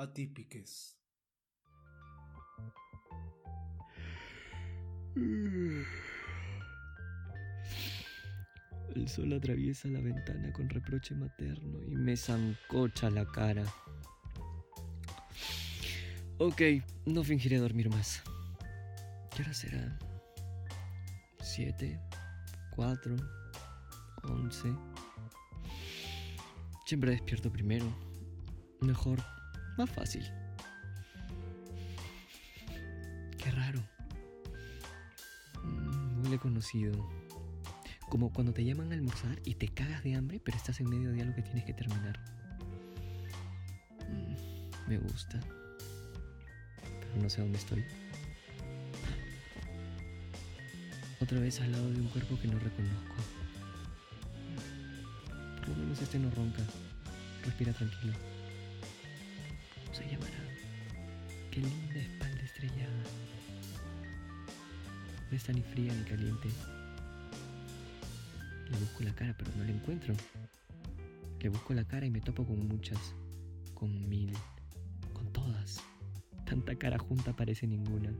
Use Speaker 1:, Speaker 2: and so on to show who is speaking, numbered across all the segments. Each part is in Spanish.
Speaker 1: atípiques.
Speaker 2: El sol atraviesa la ventana con reproche materno y me zancocha la cara. Ok, no fingiré dormir más. ¿Qué hora será? ¿Siete? ¿Cuatro? ¿Once? Siempre despierto primero. Mejor, más fácil. Qué raro. Mm, huele conocido. Como cuando te llaman a almorzar y te cagas de hambre, pero estás en medio de algo que tienes que terminar. Mm, me gusta no sé dónde estoy. Otra vez al lado de un cuerpo que no reconozco. Por lo menos este no ronca. Respira tranquilo. No está ni fría ni caliente. Le busco la cara, pero no la encuentro. Le busco la cara y me topo con muchas. Con mil. Con todas. Tanta cara junta parece ninguna.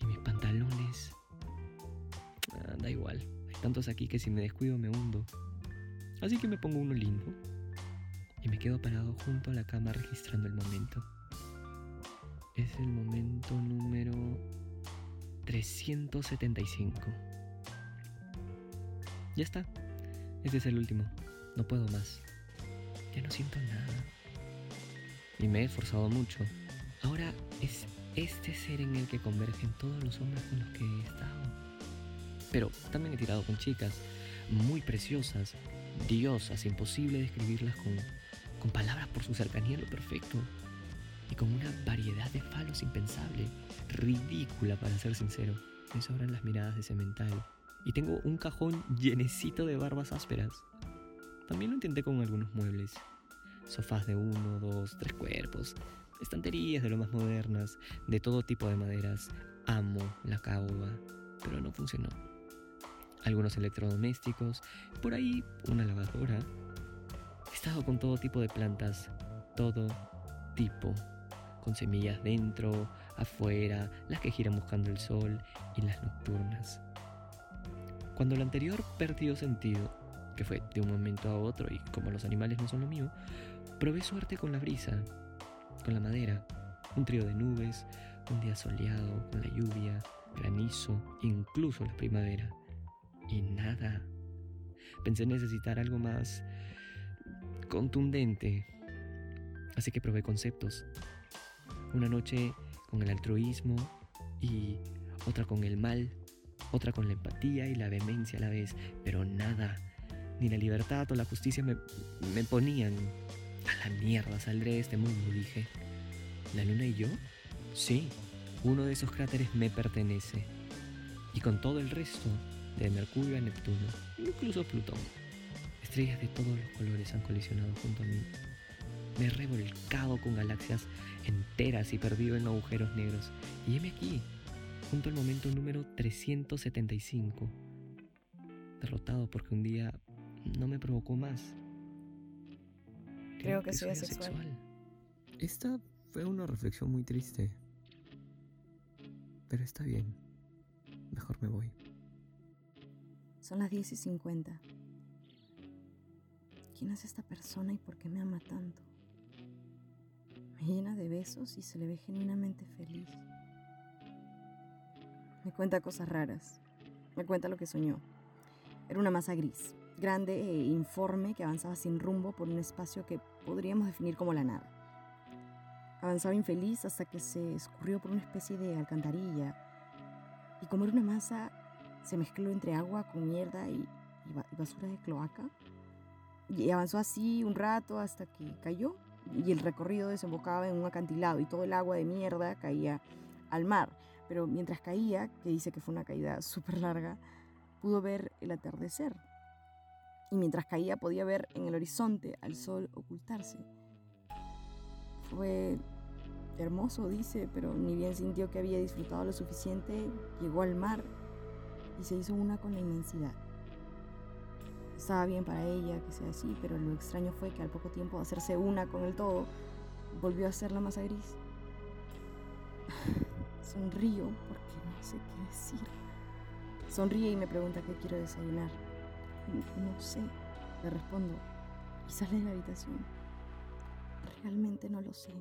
Speaker 2: Y mis pantalones. Ah, da igual. Hay tantos aquí que si me descuido me hundo. Así que me pongo uno lindo. Y me quedo parado junto a la cama registrando el momento. Es el momento número 375. Ya está. Este es el último. No puedo más. Ya no siento nada y me he esforzado mucho. Ahora es este ser en el que convergen todos los hombres con los que he estado. Pero también he tirado con chicas muy preciosas, diosas, imposible describirlas con, con palabras por su cercanía lo perfecto. Y con una variedad de falos impensable, ridícula para ser sincero. Me sobran las miradas de cemental. Y tengo un cajón llenecito de barbas ásperas. También lo intenté con algunos muebles sofás de uno, dos, tres cuerpos, estanterías de lo más modernas, de todo tipo de maderas. Amo la caoba, pero no funcionó. Algunos electrodomésticos, por ahí una lavadora. He estado con todo tipo de plantas, todo tipo, con semillas dentro, afuera, las que giran buscando el sol y las nocturnas. Cuando lo anterior perdió sentido, que fue de un momento a otro y como los animales no son lo mío, probé suerte con la brisa, con la madera, un trío de nubes, un día soleado, con la lluvia, granizo, incluso la primavera. Y nada. Pensé necesitar algo más contundente. Así que probé conceptos. Una noche con el altruismo y otra con el mal, otra con la empatía y la vehemencia a la vez, pero nada ni la libertad o la justicia me, me ponían. A la mierda saldré de este mundo, dije. ¿La luna y yo? Sí, uno de esos cráteres me pertenece. Y con todo el resto, de Mercurio a Neptuno, incluso Plutón. Estrellas de todos los colores han colisionado junto a mí. Me he revolcado con galaxias enteras y perdido en agujeros negros. Y heme aquí, junto al momento número 375. Derrotado porque un día no me provocó más.
Speaker 3: Creo, que, soy, asexual.
Speaker 2: Esta fue una reflexión muy triste. Pero está bien. Mejor me voy.
Speaker 3: Son las 10 y 50. ¿Quién es esta persona y por qué me ama tanto? Llena de besos y se le ve genuinamente feliz. Me cuenta cosas raras. Me cuenta lo que soñó. Era una masa gris, grande e informe que avanzaba sin rumbo por un espacio que podríamos definir como la nada. Avanzaba infeliz hasta que se escurrió por una especie de alcantarilla y como era una masa, se mezcló entre agua con mierda y, basura de cloaca. Y avanzó así un rato hasta que cayó y el recorrido desembocaba en un acantilado y todo el agua de mierda caía al mar. Pero mientras caía, que dice que fue una caída súper larga, pudo ver el atardecer y mientras caía podía ver en el horizonte al sol ocultarse. Fue hermoso, dice, pero ni bien sintió que había disfrutado lo suficiente, llegó al mar y se hizo una con la inmensidad. Estaba bien para ella que sea así, pero lo extraño fue que al poco tiempo de hacerse una con el todo, volvió a ser la masa gris. Sonrío porque no sé qué decir. Sonríe y me pregunta qué quiero desayunar. No sé, le respondo y sale de la habitación. Realmente no lo sé.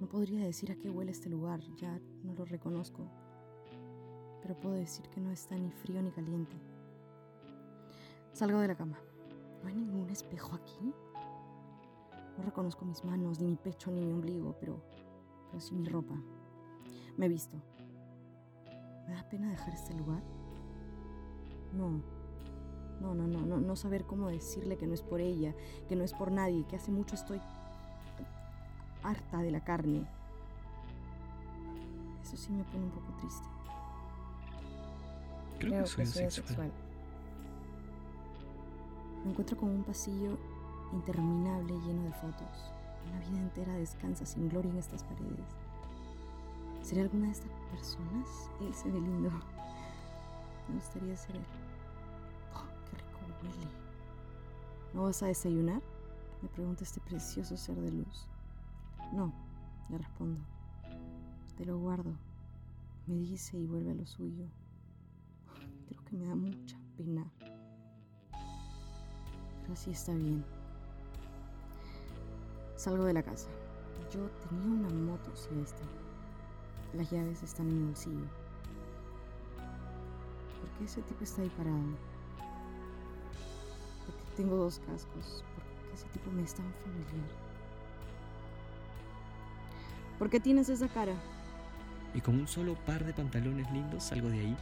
Speaker 3: No podría decir a qué huele este lugar, ya no lo reconozco. Pero puedo decir que no está ni frío ni caliente. Salgo de la cama. ¿No hay ningún espejo aquí? No reconozco mis manos, ni mi pecho, ni mi ombligo, pero, pero sí mi ropa. Me he visto. ¿Me da pena dejar este lugar? No. No, no, no, no, no saber cómo decirle que no es por ella, que no es por nadie, que hace mucho estoy harta de la carne. Eso sí me pone un poco triste.
Speaker 2: Creo, que soy, asexual.
Speaker 3: Me encuentro con un pasillo interminable lleno de fotos. Una vida entera descansa sin gloria en estas paredes. ¿Seré alguna de estas personas? Él se ve lindo. Me gustaría ser. Oh, qué rico huele. ¿No vas a desayunar? Me pregunta este precioso ser de luz. No, le respondo. Te lo guardo. Me dice y vuelve a lo suyo. Creo que me da mucha pena. Así está bien. Salgo de la casa. Yo tenía una moto esta. Las llaves están en mi bolsillo. ¿Por qué ese tipo está ahí parado? ¿Por qué tengo dos cascos? ¿Por qué ese tipo me es tan familiar? ¿Por qué tienes esa cara?
Speaker 2: Y con un solo par de pantalones lindos salgo de ahí.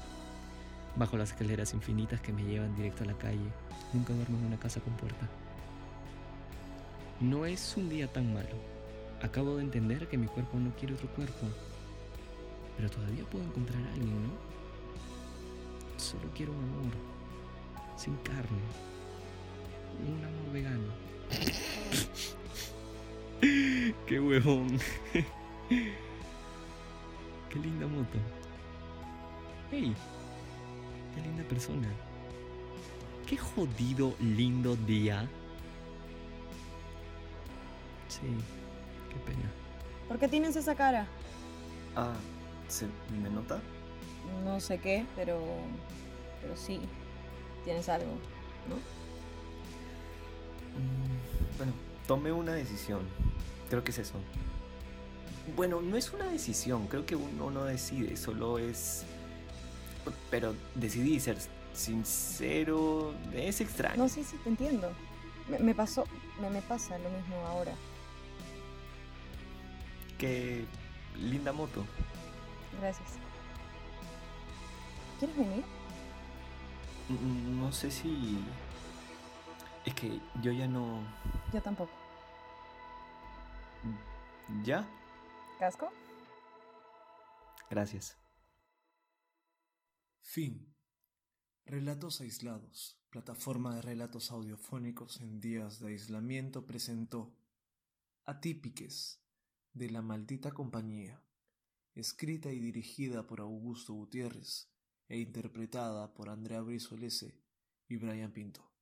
Speaker 2: Bajo las escaleras infinitas que me llevan directo a la calle. Nunca duermo en una casa con puerta. No es un día tan malo. Acabo de entender que mi cuerpo no quiere otro cuerpo. Pero todavía puedo encontrar a alguien, ¿no? Solo quiero un amor. Sin carne. Un amor vegano. ¡Qué huevón! Qué linda moto. ¡Hey! Qué linda persona. Qué jodido lindo día. Sí, qué pena.
Speaker 3: ¿Por qué tienes esa cara?
Speaker 1: Ah, ¿se me nota?
Speaker 3: No sé qué, pero. Pero sí. Tienes algo, ¿no?
Speaker 1: Mm, bueno, tomé una decisión. Creo que es eso. Bueno, no es una decisión, creo que uno no decide, solo es... Pero decidí ser sincero, es extraño.
Speaker 3: No, sí, sí, te entiendo. Me, pasó, me, me pasa lo mismo ahora.
Speaker 1: Qué linda moto.
Speaker 3: Gracias. ¿Quieres venir?
Speaker 1: No sé si... Es que yo ya no...
Speaker 3: Yo tampoco.
Speaker 1: ¿Ya?
Speaker 3: ¿Casco?
Speaker 1: Gracias.
Speaker 4: Fin. Relatos aislados. Plataforma de relatos audiofónicos en días de aislamiento presentó Atípiques de la maldita compañía, escrita y dirigida por Augusto Gutiérrez e interpretada por Andrea Brizuelese y Brian Pinto.